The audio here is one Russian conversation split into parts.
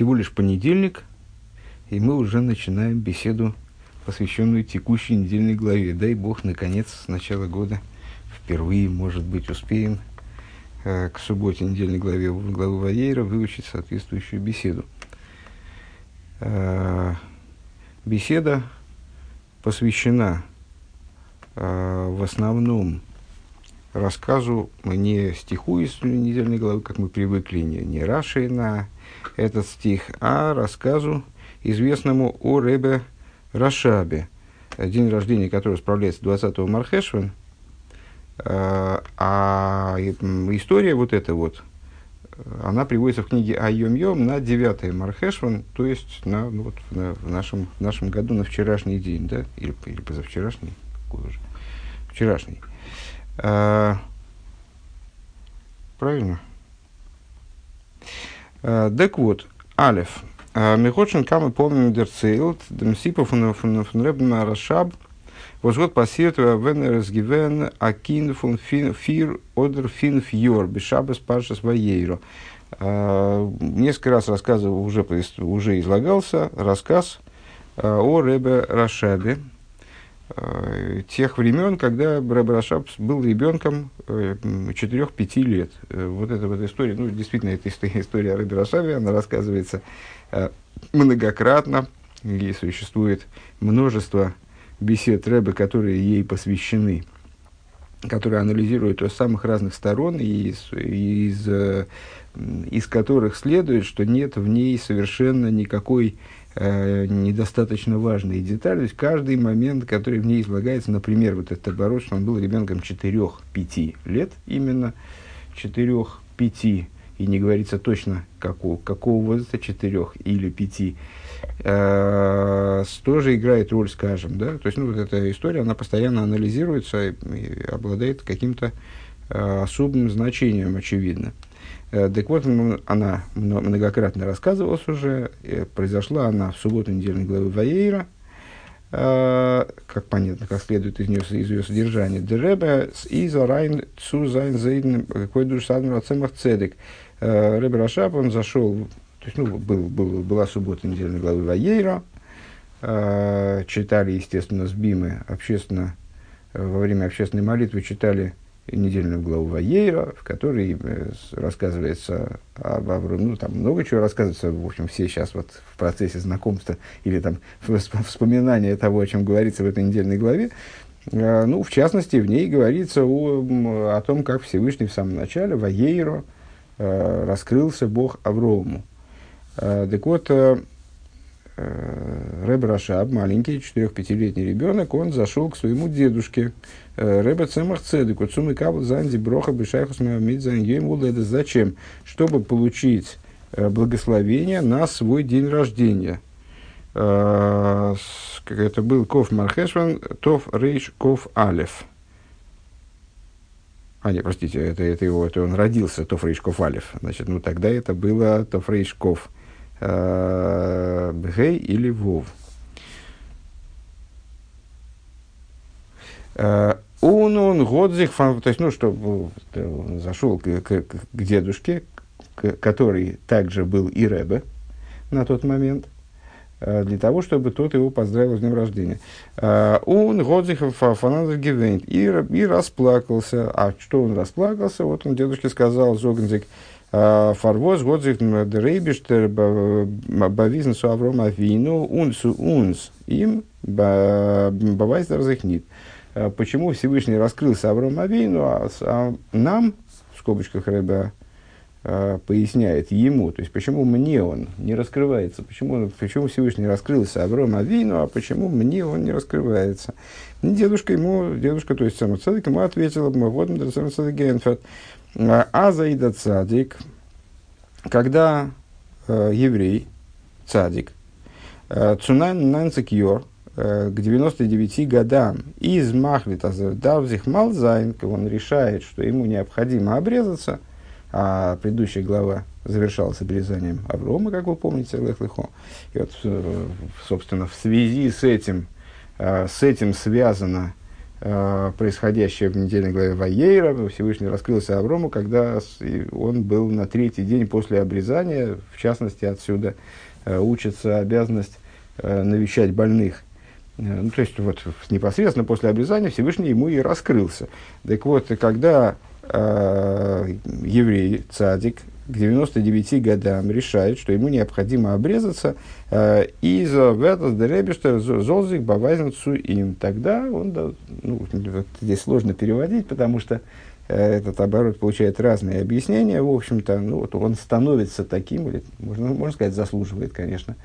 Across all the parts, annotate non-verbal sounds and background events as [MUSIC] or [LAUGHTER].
всего лишь понедельник, и мы уже начинаем беседу, посвященную текущей недельной главе. Дай Бог, наконец, с начала года впервые, может быть, успеем э, к субботе недельной главе главы Ваейра выучить соответствующую беседу. Э, беседа посвящена э, в основном рассказу, не стиху из недельной главы, как мы привыкли, не, не Раши на этот стих, а рассказу, известному о Ребе Рашабе, день рождения которого справляется 20-го Мархешван. А, а история вот эта вот, она приводится в книге Айом Йом на 9 Мархешван, то есть на, ну, вот, на, в, нашем, в нашем году на вчерашний день, да, или, или позавчерашний, какой уже, вчерашний. А, правильно? Э, так вот, Алеф. Э, Михочен камы помним дерцейлт, демсипа фун фун фун ребн рашаб, wenn er es given a kind von vier oder fünf Jahr бешабес паршас ваейро. Несколько раз рассказывал, уже, уже излагался рассказ э, о Ребе Рашабе, Э, тех времен, когда Рэб Рашаб был ребенком 4-5 э, лет. Э, вот эта вот история, ну, действительно, эта история о Рэбе Рашабе, она рассказывается многократно, и существует множество бесед Рэбе, которые ей посвящены, которые анализируют с самых разных сторон, и из, из, из которых следует, что нет в ней совершенно никакой э, недостаточно важные детали. То есть каждый момент, который в ней излагается, например, вот этот оборот, что он был ребенком 4-5 лет, именно 4-5, и не говорится точно какого, какого возраста, 4 или 5, э, тоже играет роль, скажем, да, то есть, ну, вот эта история, она постоянно анализируется и, и обладает каким-то э, особым значением, очевидно. Э, так вот, она многократно рассказывалась уже. Э, произошла она в субботу недельной главы Ваейра. Э, как понятно, как следует из, нее, из ее содержания. דער רבי איז אַרײַן צו זײַן זיידן כבוד קדושת אדמו״ר הצמח צדק. Ребе Рашаб, он зашел, то есть, ну, был, был, была суббота недельной главы Ваейра. Читали, естественно, с Бимы общественно, во время общественной молитвы читали недельную главу Ваейра, в которой э, рассказывается об Аврааме, ну, там много чего рассказывается, в общем, все сейчас вот в процессе знакомства или там вспоминания того, о чем говорится в этой недельной главе, э, ну, в частности, в ней говорится о, о том, как Всевышний в самом начале, Ваейро, э, раскрылся Бог Аврому. Так вот, Рэб Рашаб, маленький, 4-5-летний ребенок, он зашел к своему дедушке, Рэбе Цемах Цедек, Цумы Кабл Занди Броха Бешайхус Мидзан это зачем? Чтобы получить э, благословение на свой день рождения. Э, это был Ков Мархешван, Тов Рейш Ков Алев. А, нет, простите, это, это его, это он родился, Тов Алев. Значит, ну тогда это было Тов Рейш Ков э, Бгей или Вов. Он, он, Годзих, то есть, ну, что он зашел к, к, к дедушке, к, который также был и Рэбе на тот момент, э, для того, чтобы тот его поздравил с днем рождения. Э, он, Годзих, фанатов Гевейнт, и, расплакался. А что он расплакался? Вот он дедушке сказал, Зогнзик, «Э, Фарвоз, Годзих, Дрейбиштер, Бавизнесу Аврома Вину, Унсу Унс, им Бавайстер Зихнит. Э, почему Всевышний раскрылся Аврааму Авейну, а, а нам, в скобочках Рэба э, поясняет ему, то есть почему мне он не раскрывается, почему, почему Всевышний раскрылся Аврааму Авейну, а почему мне он не раскрывается. Дедушка ему, дедушка, то есть сам Цадик, ему ответил, вот сам Цадик Генфет, а Заида Цадик, когда э, еврей, Цадик, э, צו נײַן און נײַנציק יאָר, Э, к 99 годам איז מחליט דאַרף זיך מל זײַן, он решает, что ему необходимо обрезаться, а предыдущая глава завершалась обрезанием Аврома, как вы помните, Лехлихо. И вот, э, собственно, в связи с этим, э, с этим связано э, происходящее в недельной главе Ваейра. Всевышний раскрылся Аврому, когда он был на третий день после обрезания. В частности, отсюда э, учится обязанность э, навещать больных. Э, ну, то есть, вот, непосредственно после обрезания Всевышний ему и раскрылся. Так вот, когда э, еврей, цадик, к 99 годам решает, что ему необходимо обрезаться, э, и за ветас деребиштер золзик бавайзенцу им. Тогда он, ну, здесь сложно переводить, потому что э, этот оборот получает разные объяснения. В общем-то, ну, вот он становится таким, или, можно, можно сказать, заслуживает, конечно.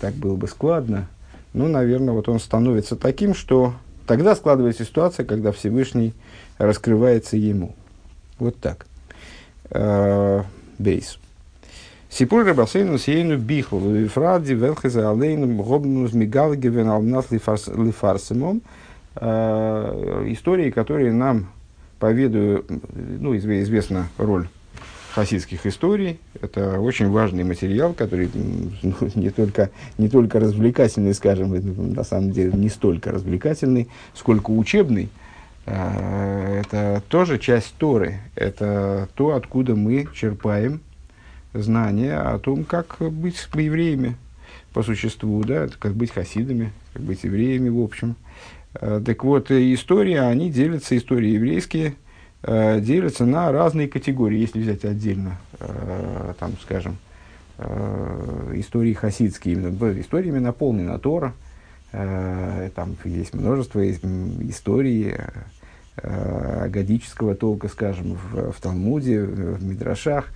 Так было бы складно. Ну, наверное, вот он становится таким, что тогда складывается ситуация, когда Всевышний раскрывается ему. Вот так. Э, бейс. Сипур Рабасейну Сиену Бихлу, Вифради, Велхезе Алейну, Гобнус Мигалгевен Алмнас Лифарсимом. Э, истории, которые нам поведают, ну, известна роль хасидских историй. Это очень важный материал, который ну, [LAUGHS] не, только, не только развлекательный, скажем, на самом деле не столько развлекательный, сколько учебный. А, это тоже часть Торы. Это то, откуда мы черпаем знания о том, как быть евреями по существу, да, как быть хасидами, как быть евреями в общем. А, так вот, истории, они делятся, истории еврейские, делятся на разные категории, если взять отдельно, там, скажем, истории хасидские, историями наполнена Тора, там есть множество историй, э, гадического толка, скажем, в, в Талмуде, в Мидрашах.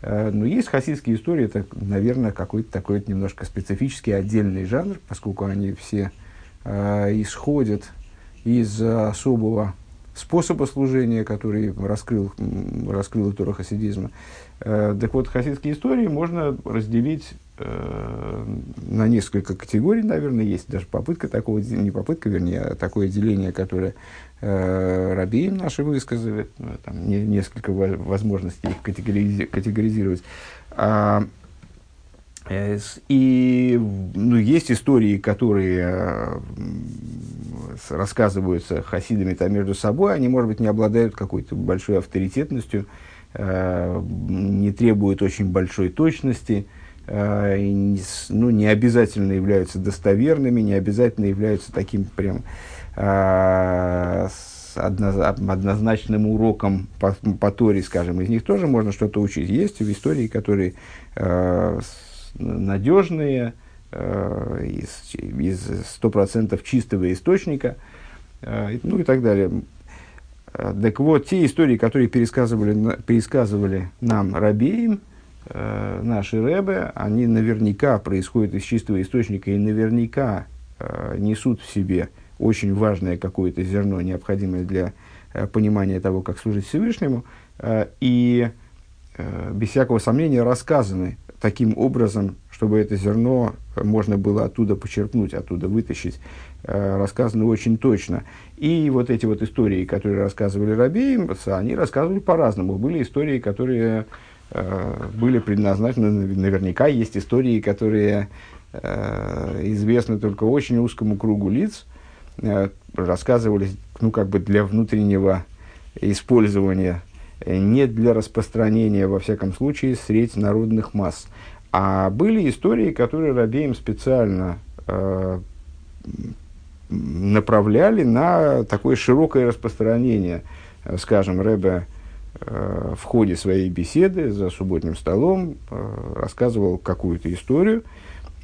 Э, но есть хасидские истории, это, наверное, какой-то такой немножко специфический отдельный жанр, поскольку они все э, исходят из особого способа служения, который раскрыл, раскрыл Тора хасидизма. Э, так вот, хасидские истории можно разделить э, на несколько категорий, наверное, есть даже попытка такого, не попытка, вернее, а такое деление, которое э, рабеем наши высказывают, ну, там не, несколько возможностей их категоризи- категоризировать. А, и ну, есть истории, которые э, рассказываются хасидами там между собой, они, может быть, не обладают какой-то большой авторитетностью, э, не требуют очень большой точности, э, ну, не обязательно являются достоверными, не обязательно являются таким прям э, однозначным уроком по, по Торе, скажем, из них тоже можно что-то учить. Есть в истории, которые э, надежные, э, из, из 100% чистого источника, э, ну и так далее. Так вот, те истории, которые пересказывали, пересказывали нам Рабеем, э, наши Рэбе, они наверняка происходят из чистого источника и наверняка несут в себе очень важное какое-то зерно, необходимое для понимания того, как служить Всевышнему, и без всякого сомнения рассказаны таким образом, чтобы это зерно можно было оттуда почерпнуть, оттуда вытащить, э, рассказано очень точно. И вот эти вот истории, которые рассказывали Рабеем, они рассказывали по-разному. Были истории, которые э, были предназначены, наверняка есть истории, которые э, известны только очень узкому кругу лиц, рассказывались, ну, как бы для внутреннего использования не для распространения, во всяком случае, среди народных масс. А были истории, которые Рабеем специально э, направляли на такое широкое распространение. Скажем, Рэбе э, в ходе своей беседы за субботним столом э, рассказывал какую-то историю, э,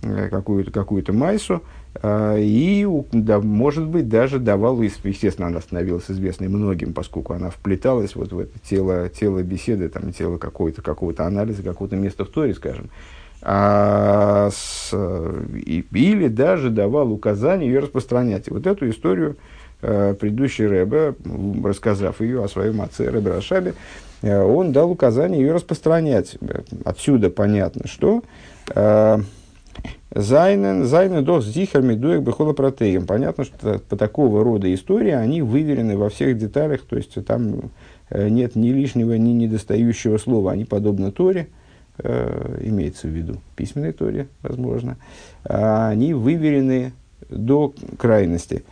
какую-то какую майсу, э, и, да, может быть, даже давал, естественно, она становилась известной многим, поскольку она вплеталась вот в это тело, тело беседы, там, тело какого-то какого анализа, какого-то места в Торе, скажем а, с, и, или даже давал указания ее распространять. И вот эту историю э, предыдущий Рэбе, рассказав ее о своем отце Рэбе Рашабе, э, он дал указание ее распространять. Отсюда понятно, что э, Зайнен, зайнен дос зихар медуек бехола протеем. Понятно, что по такого рода истории они выверены во всех деталях, то есть там э, нет ни лишнего, ни недостающего слова. Они подобны Торе, э, имеется в виду письменной Торе, возможно, а они выверены до крайности.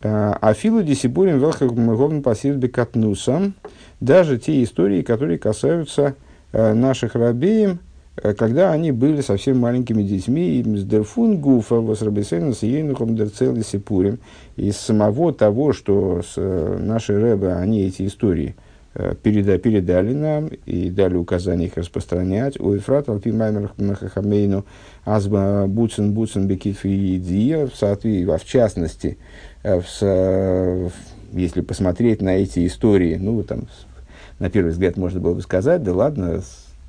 Афилу дисибурим велхагмеговн пассив бекатнусам, даже те истории, которые касаются наших рабеем, когда они были совсем маленькими детьми, с дерфун гуфа, восрабисейна с ейнухом дерцел сипурим, из самого того, что с, наши рэбы, они эти истории переда, передали нам и дали указания их распространять. У Ефрат Алпи Махахамейну Азба Буцин Буцин Бекитфи Идия, в частности, Э, в, если посмотреть на эти истории, ну, там, на первый взгляд можно было бы сказать, да ладно,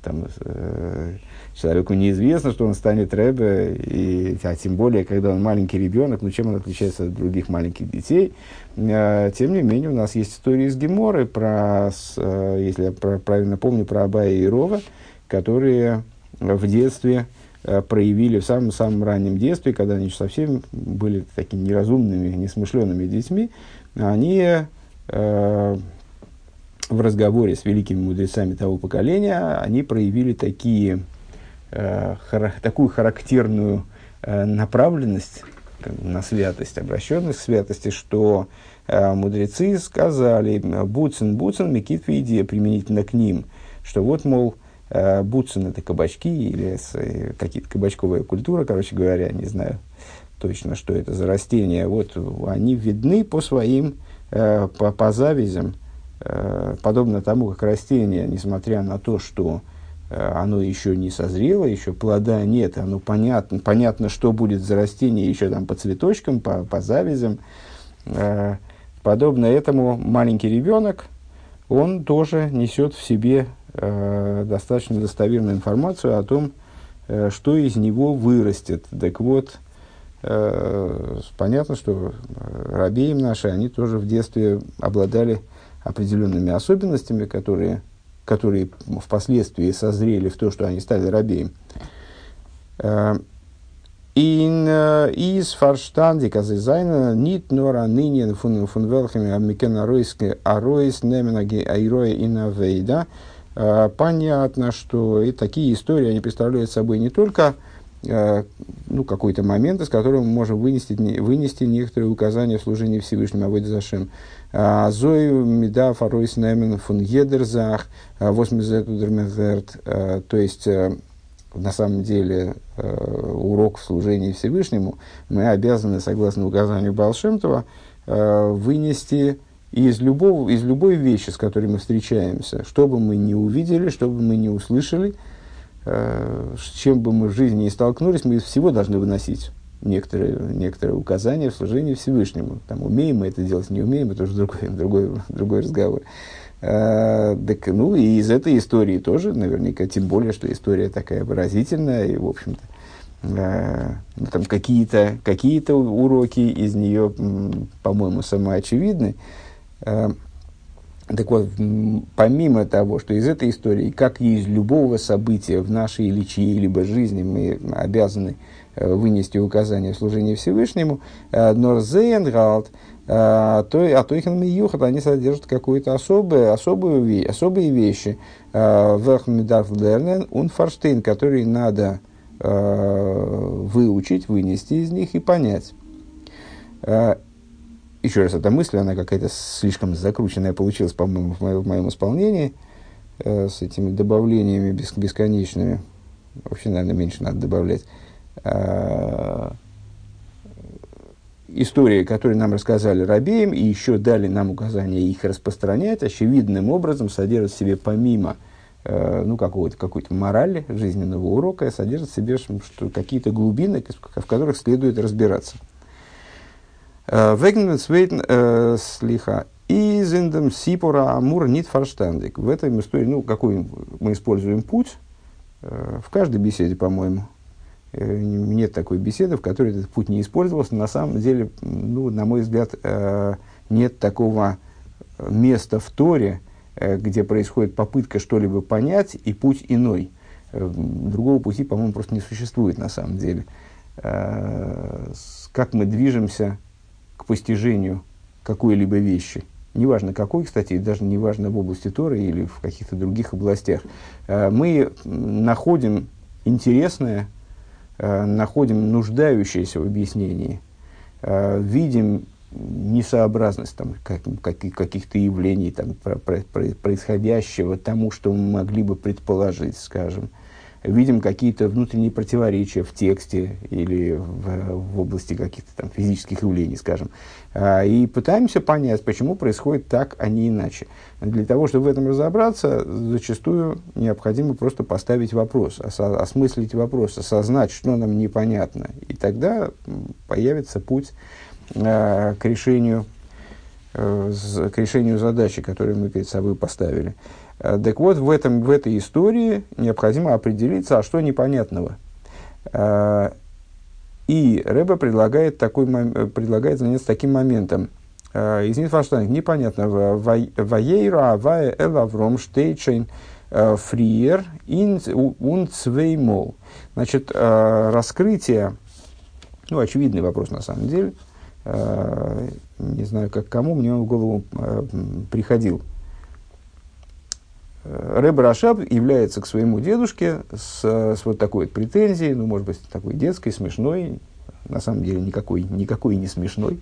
там, э, человеку неизвестно, что он станет рэбе, и, а тем более, когда он маленький ребенок, ну, чем он отличается от других маленьких детей. Э, тем не менее, у нас есть истории из Геморы, про, с, э, если я про, правильно помню, про Абая и Рова, которые в детстве Э, проявили в самом-самом раннем детстве, когда они совсем были такими неразумными, несмышленными детьми, они э, в разговоре с великими мудрецами того поколения, они проявили такие, э, хара, такую характерную э, направленность на святость, обращенность к святости, что э, мудрецы сказали, буцин, буцин, мекит идея применительно к ним, что вот, мол, Э, Буцин это кабачки или э, какие-то кабачковая культура, короче говоря, не знаю точно, что это за растения. Вот они видны по своим, э, по, по завязям, подобно тому, как растение, несмотря на то, что оно еще не созрело, еще плода нет, оно понятно, понятно, что будет за растение еще там по цветочкам, по, по завязям. Подобно этому маленький ребенок, он тоже несет в себе э, достаточно достоверную информацию о том, э, что из него вырастет. Так вот, э, понятно, что рабеем наши, они тоже в детстве обладали определенными особенностями, которые, которые впоследствии созрели в то, что они стали рабеем. Э, in is verstandig as seine nicht nur an Linien von von welchen Amerikaner Aroiske Arois nehmen Airoe in Avейда Э, понятно, что и такие истории, они представляют собой не только э, ну, какой-то момент, из которого мы можем вынести, вынести некоторые указания в служении Всевышнему Авойд Зашем. А, Зою Меда Фаройс Немен фун Едерзах, а, Восмизетудермезерт, э, то есть на самом деле урок в служении Всевышнему мы обязаны, согласно указанию Балшемтова, вынести из, любого, из любой вещи, с которой мы встречаемся, что бы мы ни увидели, что бы мы ни услышали, э, с чем бы мы в жизни не столкнулись, мы из всего должны выносить некоторые, некоторые указания в служении Всевышнему. Там, умеем мы это делать, не умеем, это уже другой, [LAUGHS] другой, другой разговор. Э, так, ну, и из этой истории тоже, наверняка, тем более, что история такая выразительная, и, в общем-то, э, ну, там какие-то какие уроки из нее, по-моему, самоочевидны. Эм, так вот, помимо того, что из этой истории, как и из любого события в нашей или чьей-либо жизни мы обязаны э, вынести указания в служении Всевышнему, э, Норзейнгалд, э, то, а то их юхат, они содержат какую-то особую, особую, особые вещи. Верхмидарфлернен унфарштейн, которые надо выучить, вынести из них и понять еще раз, эта мысль, она какая-то слишком закрученная получилась, по-моему, в, в моем исполнении, э, с этими добавлениями бес, бесконечными. Вообще, наверное, меньше надо добавлять. Э, истории, которые нам рассказали рабеем, и еще дали нам указание их распространять, очевидным образом содержат в себе помимо э, ну, какого-то, какой-то морали, жизненного урока, содержат в себе что, какие-то глубины, в которых следует разбираться. Вегнен Свейтен э, слиха. Изендем Сипора Амур Нит Фарштандик. В этой истории, ну, какой мы используем путь, э, в каждой беседе, по-моему, э, нет такой беседы, в которой этот путь не использовался. На самом деле, ну, на мой взгляд, нет такого места в Торе, где происходит попытка что-либо понять, и путь иной. Другого пути, по-моему, просто не существует на самом деле. Как мы движемся к постижению какой-либо вещи. Неважно какой, кстати, даже неважно в области Торы или в каких-то других областях. Э, мы находим интересное, э, находим нуждающееся в объяснении, э, видим несообразность там, как, как, каких-то явлений там, про, про, происходящего тому, что мы могли бы предположить, скажем. Видим какие-то внутренние противоречия в тексте или в, в области каких-то там физических явлений, скажем. А, и пытаемся понять, почему происходит так, а не иначе. Для того, чтобы в этом разобраться, зачастую необходимо просто поставить вопрос, осмыслить вопрос, осознать, что нам непонятно. И тогда появится путь э, к, решению, э, к решению задачи, которую мы перед собой поставили. Э, так вот, в, этом, в этой истории необходимо определиться, а что непонятного. Э, и Рэба предлагает, такой, предлагает заняться таким моментом. Э, из Нитфаштанг непонятно. Ваейра авая элавром штейчейн фриер ун цвеймол. Значит, раскрытие, ну, очевидный вопрос на самом деле, не знаю, как кому, мне он в голову приходил – Рэб Рашаб является к своему дедушке с, с вот такой вот претензией, ну, может быть, такой детской, смешной, на самом деле никакой, никакой не смешной,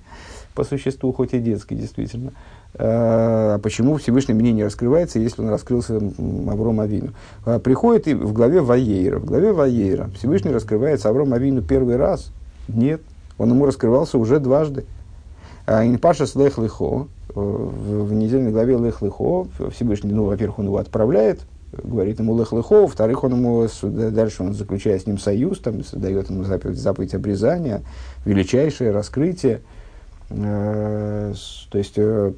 по существу, хоть и детский, действительно. А почему Всевышний мне не раскрывается, если он раскрылся Авром Авину? А приходит и в главе Ваейра. В главе Ваейра Всевышний раскрывается Авром Авину первый раз? Нет. Он ему раскрывался уже дважды. А Инпаша Слех Лихо, в, в недельной главе Лех Лехо Всевышний, ну, во-первых, он его отправляет, говорит ему Лех Лехо, во-вторых, он ему, дальше он заключает с ним союз, там, дает ему заповедь, заповедь обрезания, величайшее раскрытие. Э, то есть, э,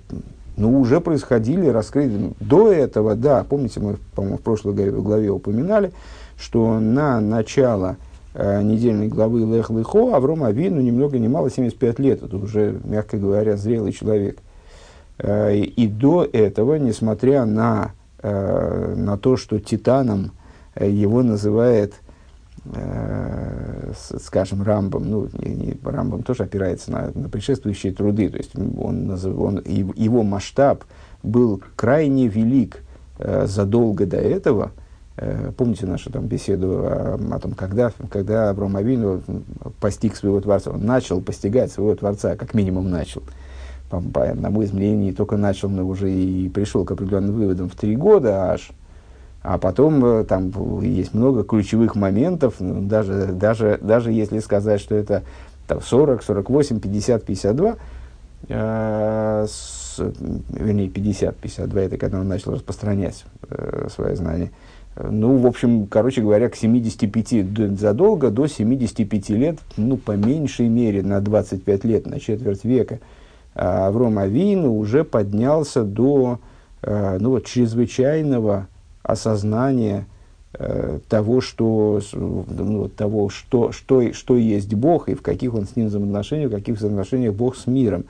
ну, уже происходили раскрытия. До этого, да, помните, мы, по-моему, в прошлой главе, упоминали, что на начало э, недельной главы Лех Лехо Авром Авину ни много ни мало 75 лет. Это уже, мягко говоря, зрелый человек. Э, и до этого, несмотря на, э, на то, что Титаном э, его называет, скажем, Рамбом, ну, не, не, Рамбом тоже опирается на, на предшествующие труды, то есть он, он, его масштаб был крайне велик задолго до этого, Помните нашу там беседу о, о том, когда, когда Авину постиг своего Творца, он начал постигать своего Творца, как минимум начал по, по, мой взгляд, не только начал, но уже и пришел к определенным выводам в три года аж. А потом э, там есть много ключевых моментов, ну, даже, даже, даже если сказать, что это там, 40, 48, 50, 52, э, с, вернее, 50, 52, это когда он начал распространять э, свои знания. Ну, в общем, короче говоря, к 75 задолго, до 75 лет, ну, по меньшей мере, на 25 лет, на четверть века – Авром Авину уже поднялся до э, ну, вот, чрезвычайного осознания э, того, что, ну, того что, что, что есть Бог и в каких он с ним взаимоотношениях, в каких взаимоотношениях Бог с миром.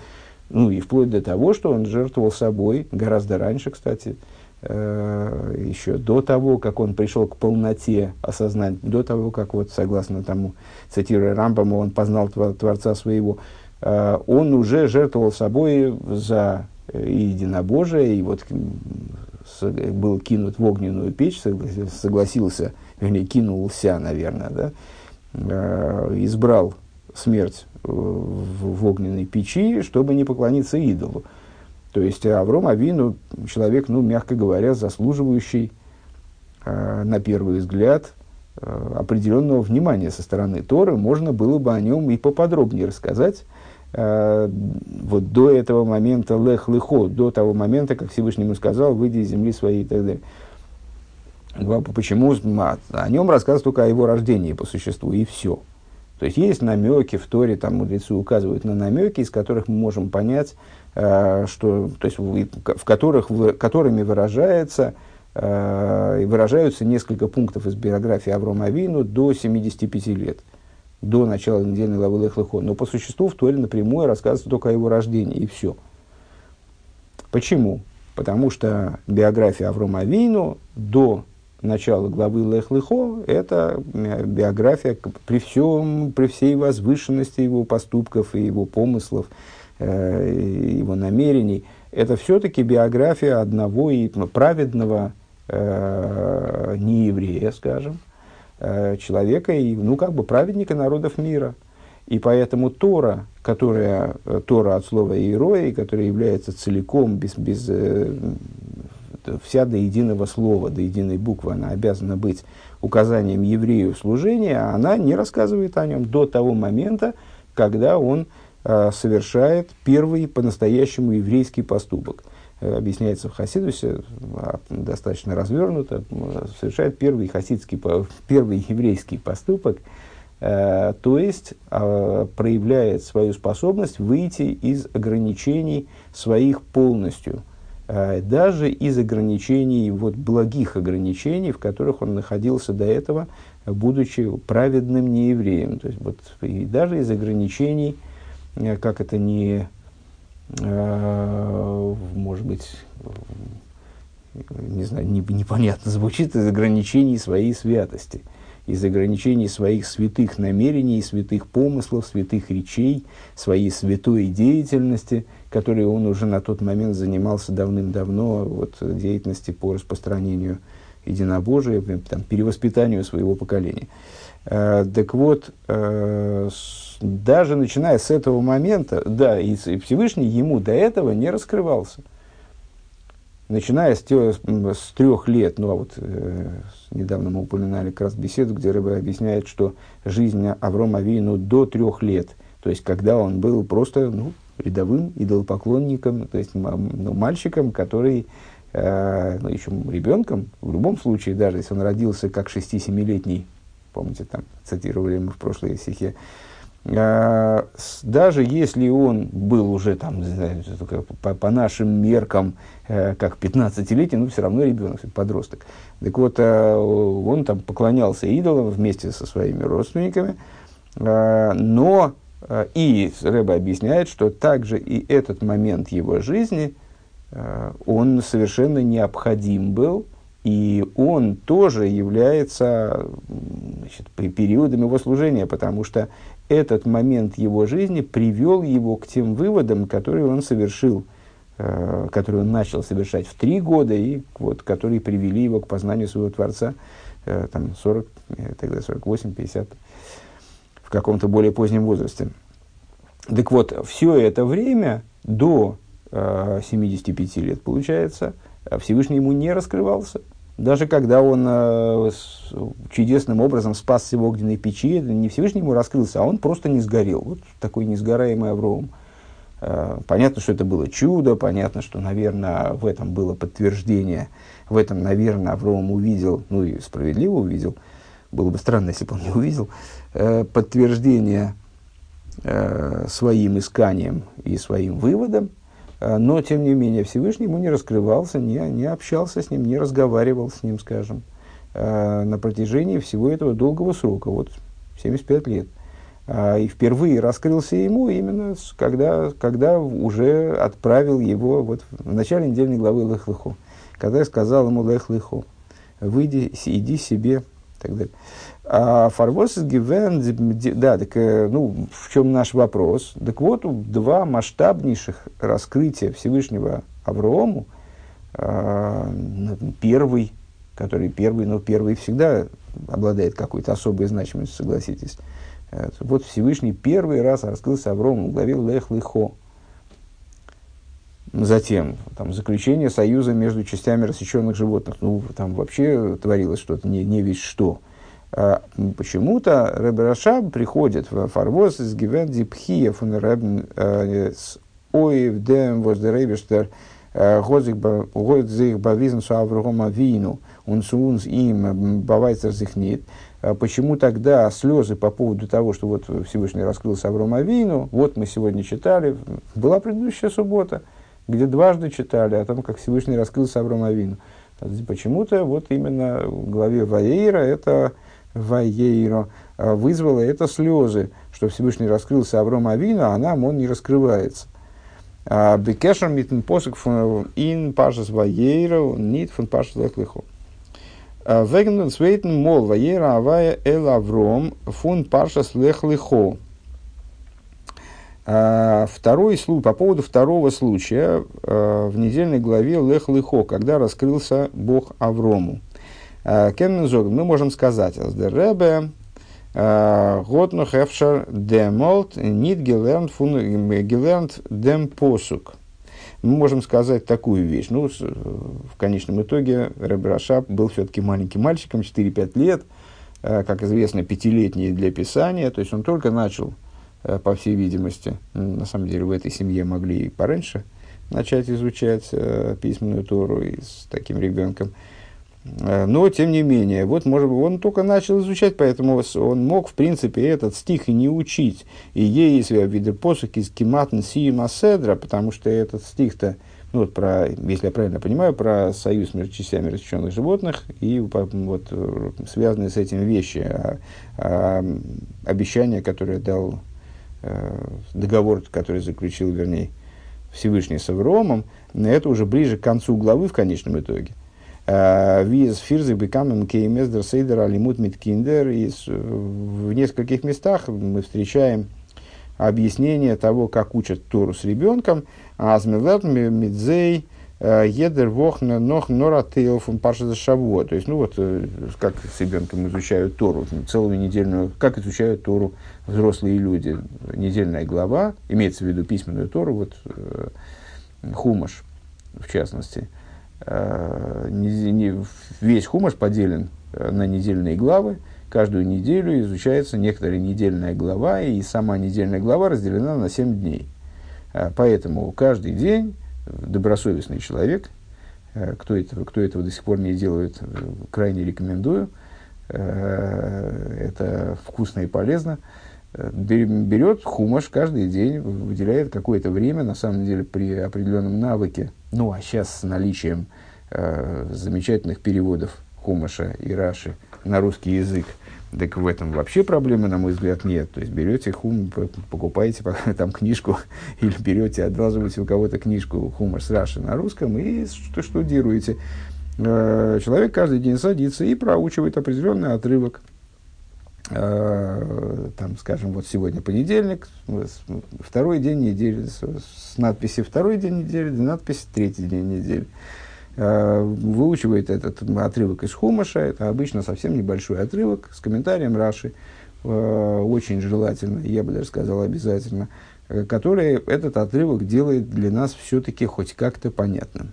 Ну и вплоть до того, что он жертвовал собой, гораздо раньше, кстати, э, еще до того, как он пришел к полноте осознания, до того, как, вот, согласно тому, цитируя Рамбама, он познал Творца своего, Э, он уже жертвовал собой за э, единобожие, и вот был кинут в огненную печь, согласился, вернее, кинулся, наверное, да, э, избрал смерть в, огненной печи, чтобы не поклониться идолу. То есть Авром Авину человек, ну, мягко говоря, заслуживающий, на первый взгляд, определенного внимания со стороны Торы, можно было бы о нем и поподробнее рассказать, э, вот до этого момента лех лехо, до того момента, как Всевышний сказал, выйди из земли своей и так далее. Почему? О нем рассказывают только о его рождении по существу, и все. То есть есть намеки в Торе, там мудрецы указывают на намеки, из которых мы можем понять, э, что, то есть в, которых, в, которыми выражается, э, выражаются несколько пунктов из биографии Аврома Авину до 75 лет до начала недельной главы Лехлыхо. Но по существу в Торе напрямую рассказывается только о его рождении, и все. Почему? Потому что биография Аврома Авину до начала главы Лехлыхо – это биография при, всем, при всей возвышенности его поступков и его помыслов, э, его намерений. Это все-таки биография одного и праведного э, нееврея, скажем, Э, человека, и, ну, как бы праведника народов мира. И поэтому Тора, которая, э, Тора от слова «иерои», которая является целиком, без, без, э, вся до единого слова, до единой буквы, она обязана быть указанием еврею служения, она не рассказывает о нем до того момента, когда он э, совершает первый по-настоящему еврейский поступок. Э, объясняется в Хасидусе, э, достаточно развернуто, совершает первый хасидский, первый еврейский поступок – Э, то есть э, проявляет свою способность выйти из ограничений своих полностью, э, даже из ограничений, вот благих ограничений, в которых он находился до этого, будучи праведным неевреем. То есть вот, и даже из ограничений, как это не, может быть, не знаю, непонятно звучит, из ограничений своей святости – из ограничений своих святых намерений, святых помыслов, святых речей, своей святой деятельности, которой он уже на тот момент занимался давным-давно, вот, деятельности по распространению единобожия, там, перевоспитанию своего поколения. Э, так вот, э, даже начиная с этого момента, да, и, Всевышний ему до этого не раскрывался – начиная с, с трех лет, ну а вот э, недавно мы упоминали как раз беседу, где Рыба объясняет, что жизнь Аврома Авину до трех лет, то есть когда он был просто ну, рядовым идолопоклонником, то есть ну, мальчиком, который, э, ну еще ребенком, в любом случае, даже если он родился как 6-7-летний, помните, там цитировали мы в прошлой стихе, э, даже если он был уже там, по, нашим меркам, Э, как 15-летний, но все равно ребенок, подросток. Так вот, э, он там поклонялся идолам вместе со своими родственниками, э, но и Рэба объясняет, что также и этот момент его жизни, он совершенно необходим был, и он тоже является значит, периодом его служения, потому что этот момент его жизни привел его к тем выводам, которые он совершил – э, который он начал совершать в три года, и вот, которые привели его к познанию своего Творца, э, там 40, э, тогда 48, 50, в каком-то более позднем возрасте. Так вот, все это время, до э, 75 лет, получается, Всевышний ему не раскрывался. Даже когда он э, чудесным образом спасся в огненной печи, не Всевышний ему раскрылся, а он просто не сгорел. Вот такой несгораемый Авроам. Э, понятно, что это было чудо, понятно, что, наверное, в этом было подтверждение, в этом, наверное, Авраам увидел, ну и справедливо увидел, было бы странно, если бы он не увидел, э, подтверждение своим исканием и своим выводом, но, тем не менее, Всевышний ему не раскрывался, не, не общался с ним, не разговаривал с ним, скажем, на протяжении всего этого долгого срока, вот 75 лет. А, и впервые раскрылся ему именно, когда, когда уже отправил его вот, в начале недельной главы Лехлыху, когда я сказал ему Лехлыху, выйди, иди себе, и так далее. А Фарвос Гивен, да, так, э, ну, в чем наш вопрос? Так вот, два масштабнейших раскрытия Всевышнего Аврааму, а, первый, который первый, но первый всегда обладает какой-то особой значимостью, согласитесь, Э, вот Всевышний первый раз раскрылся Аврому в главе Лех Лихо. Затем там, заключение союза между частями рассеченных животных. Ну, там вообще творилось что-то, не, не весь что. А, почему-то Рэб Рашаб приходит в Фарвоз из Гивенди Пхия фун Рэб э, с Оев Дем Воздерейбештер э, Годзих Бавизн Суавругома Вину, он сунс им Бавайцер Зихнит. Почему тогда слезы по поводу того, что вот Всевышний раскрылся Аврому Авину, вот мы сегодня читали, была предыдущая суббота, где дважды читали о том, как Всевышний раскрылся Аврому Авину. Почему-то вот именно в главе Ваейра это Ваейро а, вызвало это слезы, что Всевышний раскрылся Аврому Авину, а нам он не раскрывается. А, Бекешер митн посок ин пашас Ваейро, нит фун пашас лехлихо. Вегнун свейтен мол ваера авая эл авром фун паршас лех лихо. Второй случай, по поводу второго случая в недельной главе Лех Лихо, когда раскрылся Бог Аврому. Кеннензог, мы можем сказать, Аздеребе, Год но хефшер демолт нит геленд дем посук. Мы можем сказать такую вещь. Ну, в конечном итоге Рэб Рашаб был все-таки маленьким мальчиком, 4-5 лет, как известно, пятилетний для писания. То есть он только начал, по всей видимости, на самом деле в этой семье могли и пораньше начать изучать письменную Тору и с таким ребенком. Э, но, тем не менее, вот, может быть, он только начал изучать, поэтому он мог, в принципе, этот стих и не учить. И есть виды посухи с киматн сиема седра, потому что этот стих-то, ну, вот про, если я правильно понимаю, про союз между частями растущенных животных и вот, связанные с этим вещи, а, а, обещание, которое дал, а, договор, который заключил, вернее, Всевышний с Авромом, это уже ближе к концу главы в конечном итоге – Виз фирзы бекамем кеймездер сейдер алимут миткиндер. В нескольких местах мы встречаем объяснение того, как учат Тору с ребенком. Азмелет мидзей э, едер вохна нох норатеев парша шавуа. То есть, ну вот, э, как с ребенком изучают Тору, целую недельную, как изучают Тору взрослые люди. Недельная глава, имеется в виду письменную Тору, вот э, хумаш, в частности – весь хумаш поделен э, на недельные главы. Каждую неделю изучается некоторая недельная глава, и сама недельная глава разделена на 7 дней. Э, поэтому каждый день добросовестный человек, кто этого, кто этого до сих пор не делает, крайне рекомендую. Это вкусно и полезно берет хумаш каждый день, выделяет какое-то время, на самом деле при определенном навыке, ну а сейчас с наличием э, замечательных переводов хумаша и раши на русский язык, так в этом вообще проблемы, на мой взгляд, нет. То есть берете хум, покупаете [LAUGHS] там книжку [LAUGHS] или берете, одалживаете у кого-то книжку хумаш с раши на русском и что штудируете. Э, человек каждый день садится и проучивает определенный отрывок там, скажем, вот сегодня понедельник, второй день недели, с, с надписи «второй день недели», надпись «третий день недели». Э, выучивает этот отрывок из Хумаша, это обычно совсем небольшой отрывок с комментарием Раши, э, очень желательно, я бы даже сказал обязательно, который этот отрывок делает для нас все-таки хоть как-то понятным.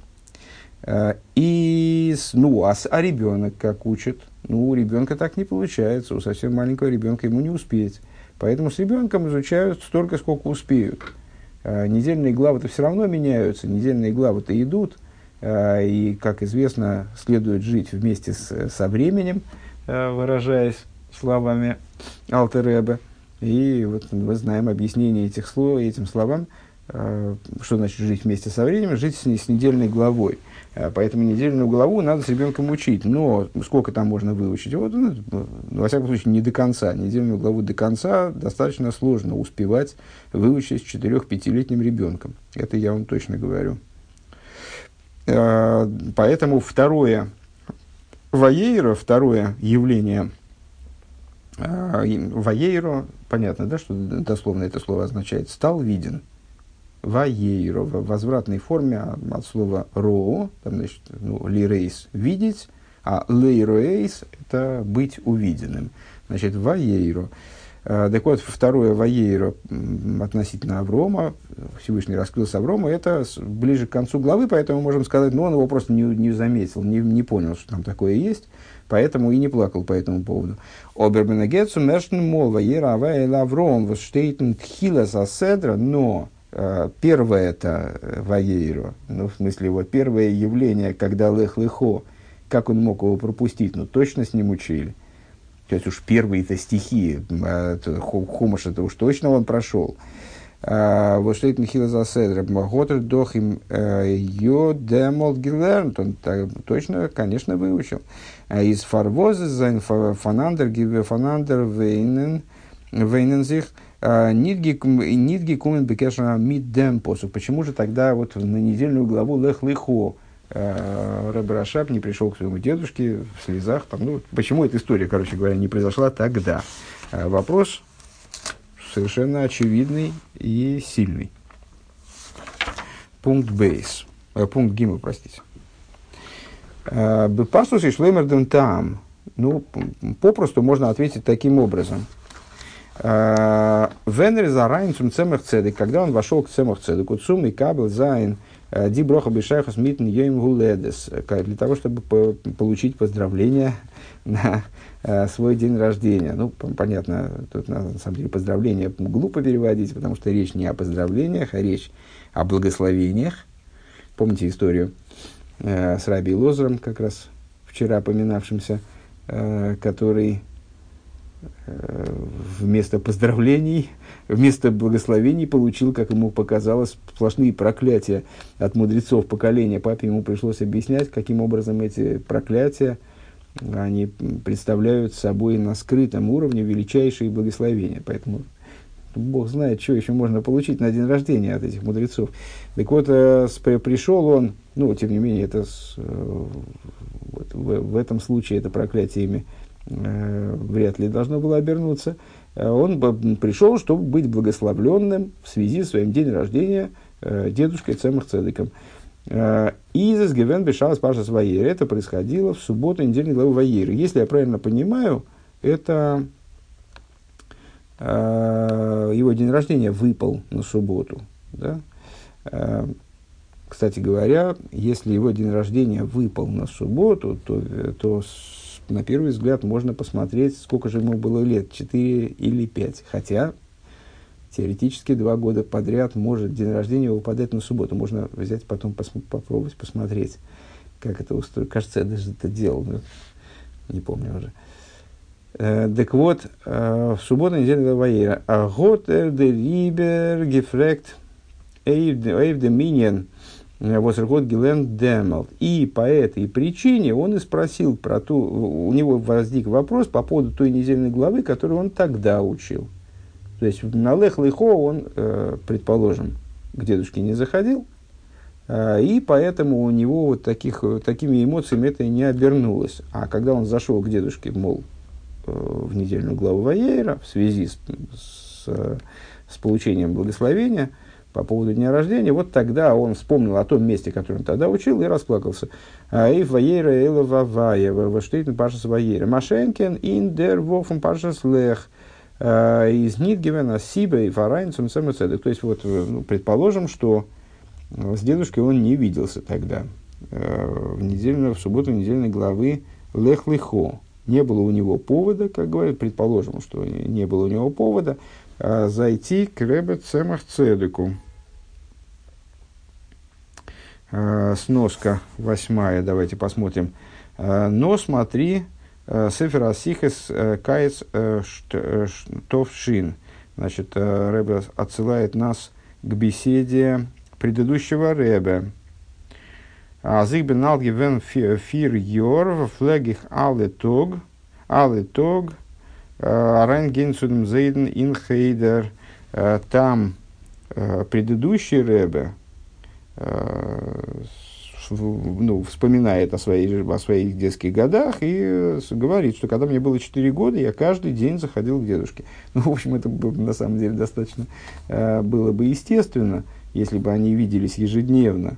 И, ну, а, а ребенок как учит – ну, у ребенка так не получается, у совсем маленького ребенка ему не успеть. Поэтому с ребенком изучают столько, сколько успеют. А, недельные главы-то все равно меняются, недельные главы-то идут, а, и, как известно, следует жить вместе с, со временем, выражаясь словами Алтереба. И вот мы знаем объяснение этих слов, этим словам, что значит жить вместе со временем, жить с, с недельной главой – Э, поэтому недельную главу надо с ребенком учить. Но сколько там можно выучить? Вот, ну, во всяком случае, не до конца. Недельную главу до конца достаточно сложно успевать выучить с 4-5-летним ребенком. Это я вам точно говорю. Э, поэтому второе Ваейро, второе явление э, Ваейро, понятно, да, что дословно это слово означает, стал виден – ваейро, в возвратной форме от слова ро, там, значит, ну, лирейс – видеть, а лейроэйс – это быть увиденным. Значит, ваейро. А, так вот, второе ваейро относительно Аврома, Всевышний раскрылся Аврома, это ближе к концу главы, поэтому можем сказать, ну, он его просто не, не заметил, не, не понял, что там такое есть, поэтому и не плакал по этому поводу. Обербенегецу мершн мол ваейра аваэла Авром воштейтен тхилас аседра, но первое это э, Ваейро, ну, в смысле, вот первое явление, когда Лех Лехо, как он мог его пропустить, ну, точно с ним учили. То есть уж первые-то стихи, а, Хумаш это уж точно он прошел. А, вот что это Михила Заседра, Махотер Дохим э, Йо Демол Гилернт, он точно, конечно, выучил. А из Фарвоза Зайн Фанандер Гиве Фанандер Вейнен Вейнензих – Нидги кумен бекешна миддем посук. Почему же тогда вот на недельную главу лех лихо э, Рабрашаб не пришел к своему дедушке в слезах? Там, ну, почему эта история, короче говоря, не произошла тогда? Э, вопрос совершенно очевидный и сильный. Пункт бейс. Э, пункт гима, простите. Бепасус и шлеймерден там. Ну, попросту можно ответить таким образом. Э, Венер за райнцум цемах цедек, когда он вошел к цемах цедеку, цум и кабел зайн ди броха бешайхас митн йоим гуледес, для того, чтобы получить поздравления [LAUGHS] на свой день рождения. Ну, понятно, тут на самом деле поздравления глупо переводить, потому что речь не о поздравлениях, а речь о благословениях. Помните историю э, с Раби Лозером, как раз вчера поминавшимся, э, который э, вместо поздравлений, вместо благословений получил, как ему показалось, сплошные проклятия от мудрецов поколения. Папе ему пришлось объяснять, каким образом эти проклятия, они представляют собой на скрытом уровне величайшие благословения. Поэтому Бог знает, что еще можно получить на день рождения от этих мудрецов. Так вот, э, пришел он, ну, тем не менее, это э, вот, в, в этом случае это проклятиями э, вряд ли должно было обернуться. Э, он пришел, чтобы быть благословленным в связи с своим день рождения э, дедушкой Цемах Цедеком. Э, Изес Гевен Бешалас Паша Ваейр. Это происходило в субботу недельной главы Ваейры. Если я правильно понимаю, это Э, его день рождения выпал на субботу. Да? Э, кстати говоря, если его день рождения выпал на субботу, то, то на первый взгляд можно посмотреть, сколько же ему было лет, 4 или 5. Хотя теоретически два года подряд может день рождения выпадать на субботу. Можно взять потом пос- попробовать посмотреть, как это устроено. Кажется, я даже это делал, но не помню уже. Э, так вот, э, в субботу неделя Ваера. А год де рибер гефрект эйв де миньен э, Восергот Гилен Демалт. И по этой причине он и спросил про ту, у него возник вопрос по поводу той недельной главы, которую он тогда учил. То есть на Лех Лехо он, предположим, к дедушке не заходил, и поэтому у него вот таких, такими эмоциями это не обернулось. А когда он зашел к дедушке, мол, Э, в недельную главу Ваейра в связи с, с, с получением благословения по поводу дня рождения, вот тогда он вспомнил о том месте, которое он тогда учил, и расплакался. Аиф Ваейра Эла Вавая, Ваштейтен Пашас Ваейра. Машенкен ин дер вофен Пашас Лех. Э, из Нидгевена Сиба и Фарайнцем Самоцедек. То есть, вот, э, ну, предположим, что с дедушкой он не виделся тогда. В, недельную, в субботу недельной главы Лех Лихо не было у него повода, как говорят, предположим, что не было у него повода, зайти к Ребе Цемах Цедеку. А, сноска восьмая, давайте посмотрим. А, но смотри, Сефер Асихес Каец Товшин. Значит, Ребе отсылает нас к беседе предыдущего Ребе. Азик бен алгивен фир йор, флегих але тог, генсудем зейден ин хейдер. Там предыдущий Ребе, ну, вспоминает о своих, о своих детских годах и говорит, что когда мне было 4 года, я каждый день заходил к дедушке. [LAUGHS] Ну, в общем, это на самом деле достаточно было бы естественно, если бы они виделись ежедневно.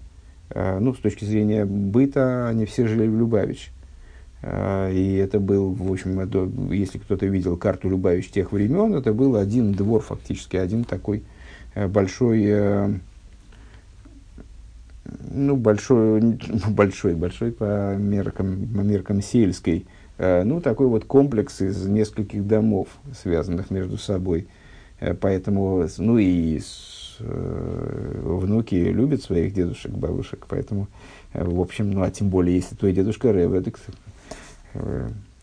Э, ну, с точки зрения быта, они все жили в Любавич. Э, и это был, в общем, это, если кто-то видел карту Любавич тех времен, это был один двор фактически, один такой э, большой, ну, большой, большой, большой по меркам, по меркам сельской, ну, такой вот комплекс из нескольких домов, связанных между собой. Поэтому, ну, и э, внуки любят своих дедушек, бабушек, поэтому, э, в общем, ну а тем более, если твой дедушка Рэбе, э,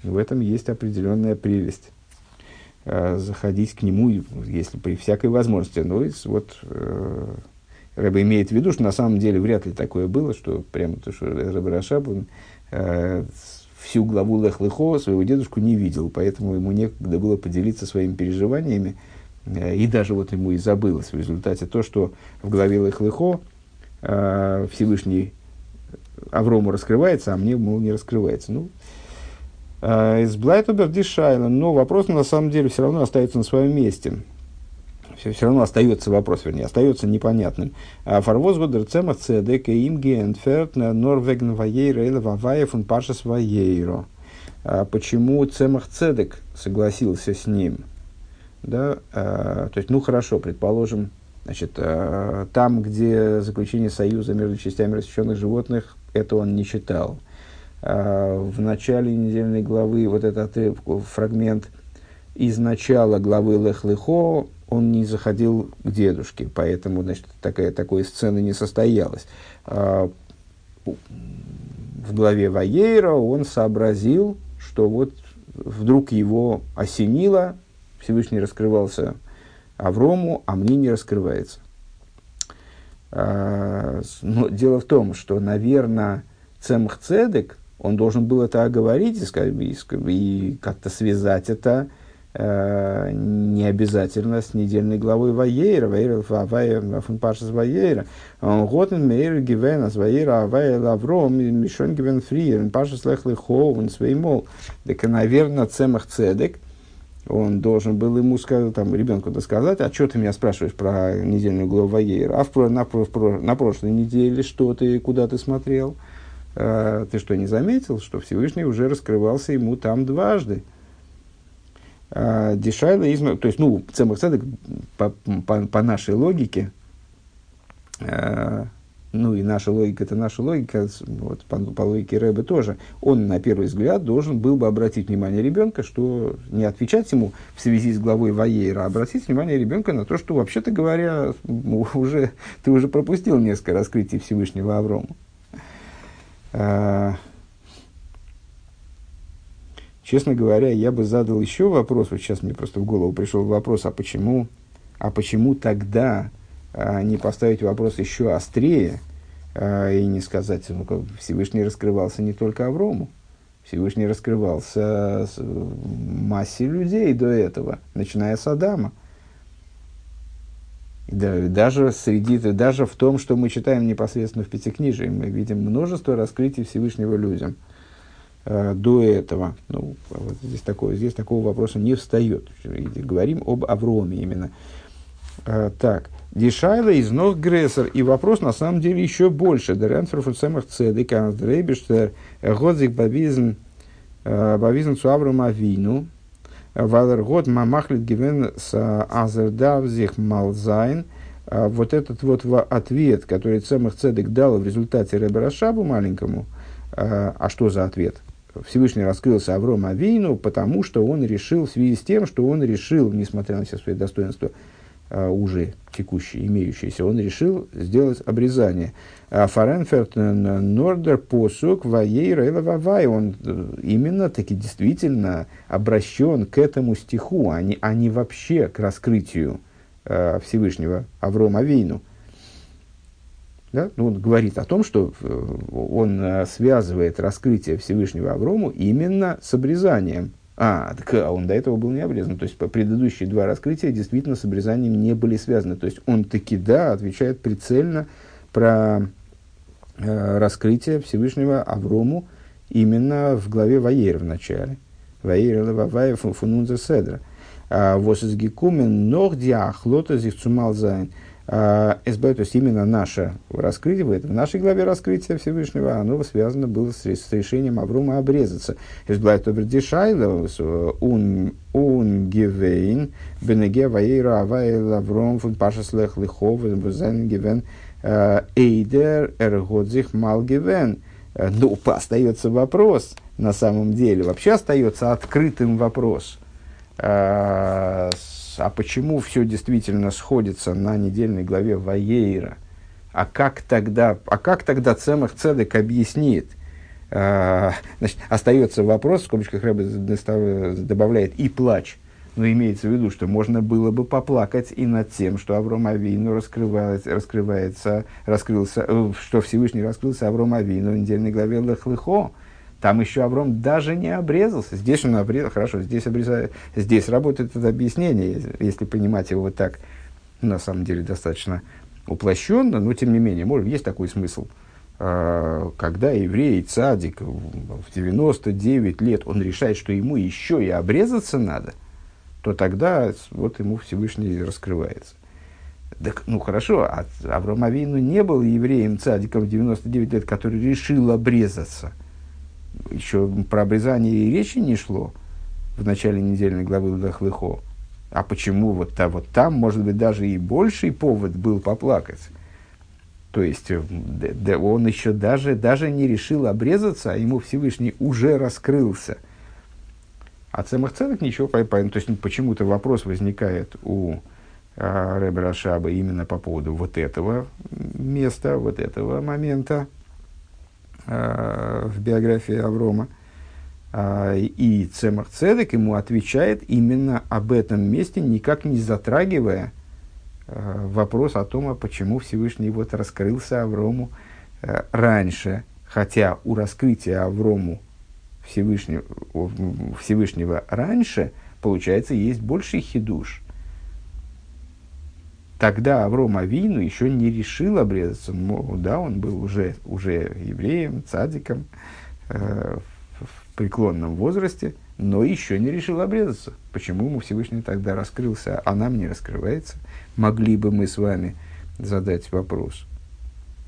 в этом есть определенная прелесть. Э, заходить к нему, если при всякой возможности. Ну, вот э, Рэбе имеет в виду, что на самом деле вряд ли такое было, что прямо то, что Рэбе Рашаб, он, э, всю главу Лех Лехо своего дедушку не видел, поэтому ему некогда было поделиться своими переживаниями, Э, и даже вот ему и забылось в результате то, что в главе Лехлыхо э, Всевышний Аврому раскрывается, а мне, мол, не раскрывается. Ну, э, из Блайтубер Дишайла, но вопрос на самом деле все равно остается на своем месте. Все, все равно остается вопрос, вернее, остается непонятным. Фарвоз годер цемах цедек им генферт норвеген ваейра или ваваев он пашас ваейро. почему Цемах Цедек согласился с ним. Да? А, то есть, ну хорошо, предположим, значит, а, там, где заключение союза между частями рассеченных животных, это он не читал. А, в начале недельной главы вот этот фрагмент из начала главы Лех-Лехо он не заходил к дедушке, поэтому значит, такая, такой сцены не состоялась. А, в главе Ваейра он сообразил, что вот вдруг его осенило, Всевышний раскрывался Аврому, а мне не раскрывается. Но дело в том, что, наверное, Цемх Цедек, он должен был это оговорить и, и как-то связать это э, не обязательно с недельной главой Ваейра, Ваейра, Ваейра, Фунпашас Ваейра. Готен Мейр Гивен, Ас Ваейра, Авая Лавром, Мишон Гивен Фриер, Пашас Лех Леховен, Свеймол. Так, наверное, Цемах Цедек, он должен был ему сказать, там, ребенку сказать, а что ты меня спрашиваешь про недельную главу Ваейра? А в, на, на, на прошлой неделе что ты, куда ты смотрел? Э, ты что, не заметил, что Всевышний уже раскрывался ему там дважды? А, Дешайла изма, то есть, ну, Цемах по, по, по нашей логике, э, ну и наша логика, это наша логика, вот, по, по логике Рэбе тоже, он на первый взгляд должен был бы обратить внимание ребенка, что не отвечать ему в связи с главой Ваейра, а обратить внимание ребенка на то, что, вообще-то говоря, [LAUGHS] уже, ты уже пропустил несколько раскрытий Всевышнего Аврома. А, честно говоря, я бы задал еще вопрос, вот сейчас мне просто в голову пришел вопрос, а почему, а почему тогда а, не поставить вопрос еще острее а, и не сказать, ну, Всевышний раскрывался не только Аврому, Всевышний раскрывался массе людей до этого, начиная с Адама. Да, даже, среди, даже в том, что мы читаем непосредственно в Пятикнижии, мы видим множество раскрытий Всевышнего людям э, до этого. Ну, вот здесь, такое, здесь такого вопроса не встает. Говорим об Авроме именно. Э, так, Дешайла из ног Грессер. И вопрос на самом деле еще больше. Деренфер фуцемах цедек, андрейбештер, годзик бавизн, э, бавизн цу Аврома вину, Валер год мамахлит гивен с азердавзих малзайн. А вот этот вот ответ, который Цемах Цедек дал в результате Ребера Шабу маленькому, а, а что за ответ? Всевышний раскрылся Авром Авину, потому что он решил, в связи с тем, что он решил, несмотря на все свои достоинства, уже текущие, имеющиеся, он решил сделать обрезание. А Фаренферт Нордер посук Ваей Вавай, он э, именно таки действительно обращен к этому стиху, а не, а не вообще к раскрытию э, Всевышнего Аврома Авейну. Да? Ну, он говорит о том, что э, он связывает раскрытие Всевышнего Аврому именно с обрезанием а, так а он до этого был не обрезан. То есть, предыдущие два раскрытия действительно с обрезанием не были связаны. То есть, он таки, да, отвечает прицельно про э, раскрытие Всевышнего Аврому именно в главе Ваер в начале. Ваер Лававая Фунунза Седра. А, Восизгикумен ног диахлота зихцумал зайн. А, СБ, то есть именно наше раскрытие, в, нашей главе раскрытия Всевышнего, оно связано было с, с решением Аврума обрезаться. Обердишайла, ун, ун гивейн, бенеге ваейра авайла Авром, фун пашас лех лихов, бузен гивен, э, эйдер эргодзих мал гивен. Э, ну, [LAUGHS] остается вопрос, на самом деле, вообще остается открытым вопрос. Э, а почему все действительно сходится на недельной главе Ваейра? А как тогда, а как тогда Цемах Цедек объяснит? А, значит, остается вопрос, в скобочках Рэбе добавляет и плач. Но имеется в виду, что можно было бы поплакать и над тем, что Авром Авину раскрывается, раскрывается, раскрылся, э, что Всевышний раскрылся Авром Авину в недельной главе Лехлыхо. Там еще Авром даже не обрезался. Здесь он обрезал. Хорошо, здесь, обрезает, здесь работает это объяснение, если понимать его вот так, на самом деле, достаточно уплощенно, но тем не менее, может, есть такой смысл. А, когда еврей, цадик, в 99 лет, он решает, что ему еще и обрезаться надо, то тогда вот ему Всевышний раскрывается. Так, ну хорошо, а Авраам Авину не был евреем, цадиком в 99 лет, который решил обрезаться – еще про обрезание и речи не шло в начале недельной главы Лехлыхо. А почему вот, та, вот там, может быть, даже и больший повод был поплакать? То есть э, он еще даже, даже не решил обрезаться, а ему Всевышний уже раскрылся. А Цемах Цедек ничего, то есть почему-то вопрос возникает у а, Рэбе Рашаба именно по поводу вот этого места, вот этого момента в биографии Аврома. А, и Цемах Цедек ему отвечает именно об этом месте, никак не затрагивая Э, вопрос о том, а почему Всевышний вот раскрылся Аврому э, раньше, хотя у раскрытия Аврому Всевышнего, Всевышнего раньше, получается, есть больший хидуш. Тогда Авром Авину еще не решил обрезаться. Да, он был уже, уже евреем, цадиком, э, в преклонном возрасте, но еще не решил обрезаться. Почему ему Всевышний тогда раскрылся, а нам не раскрывается? Могли бы мы с вами задать вопрос.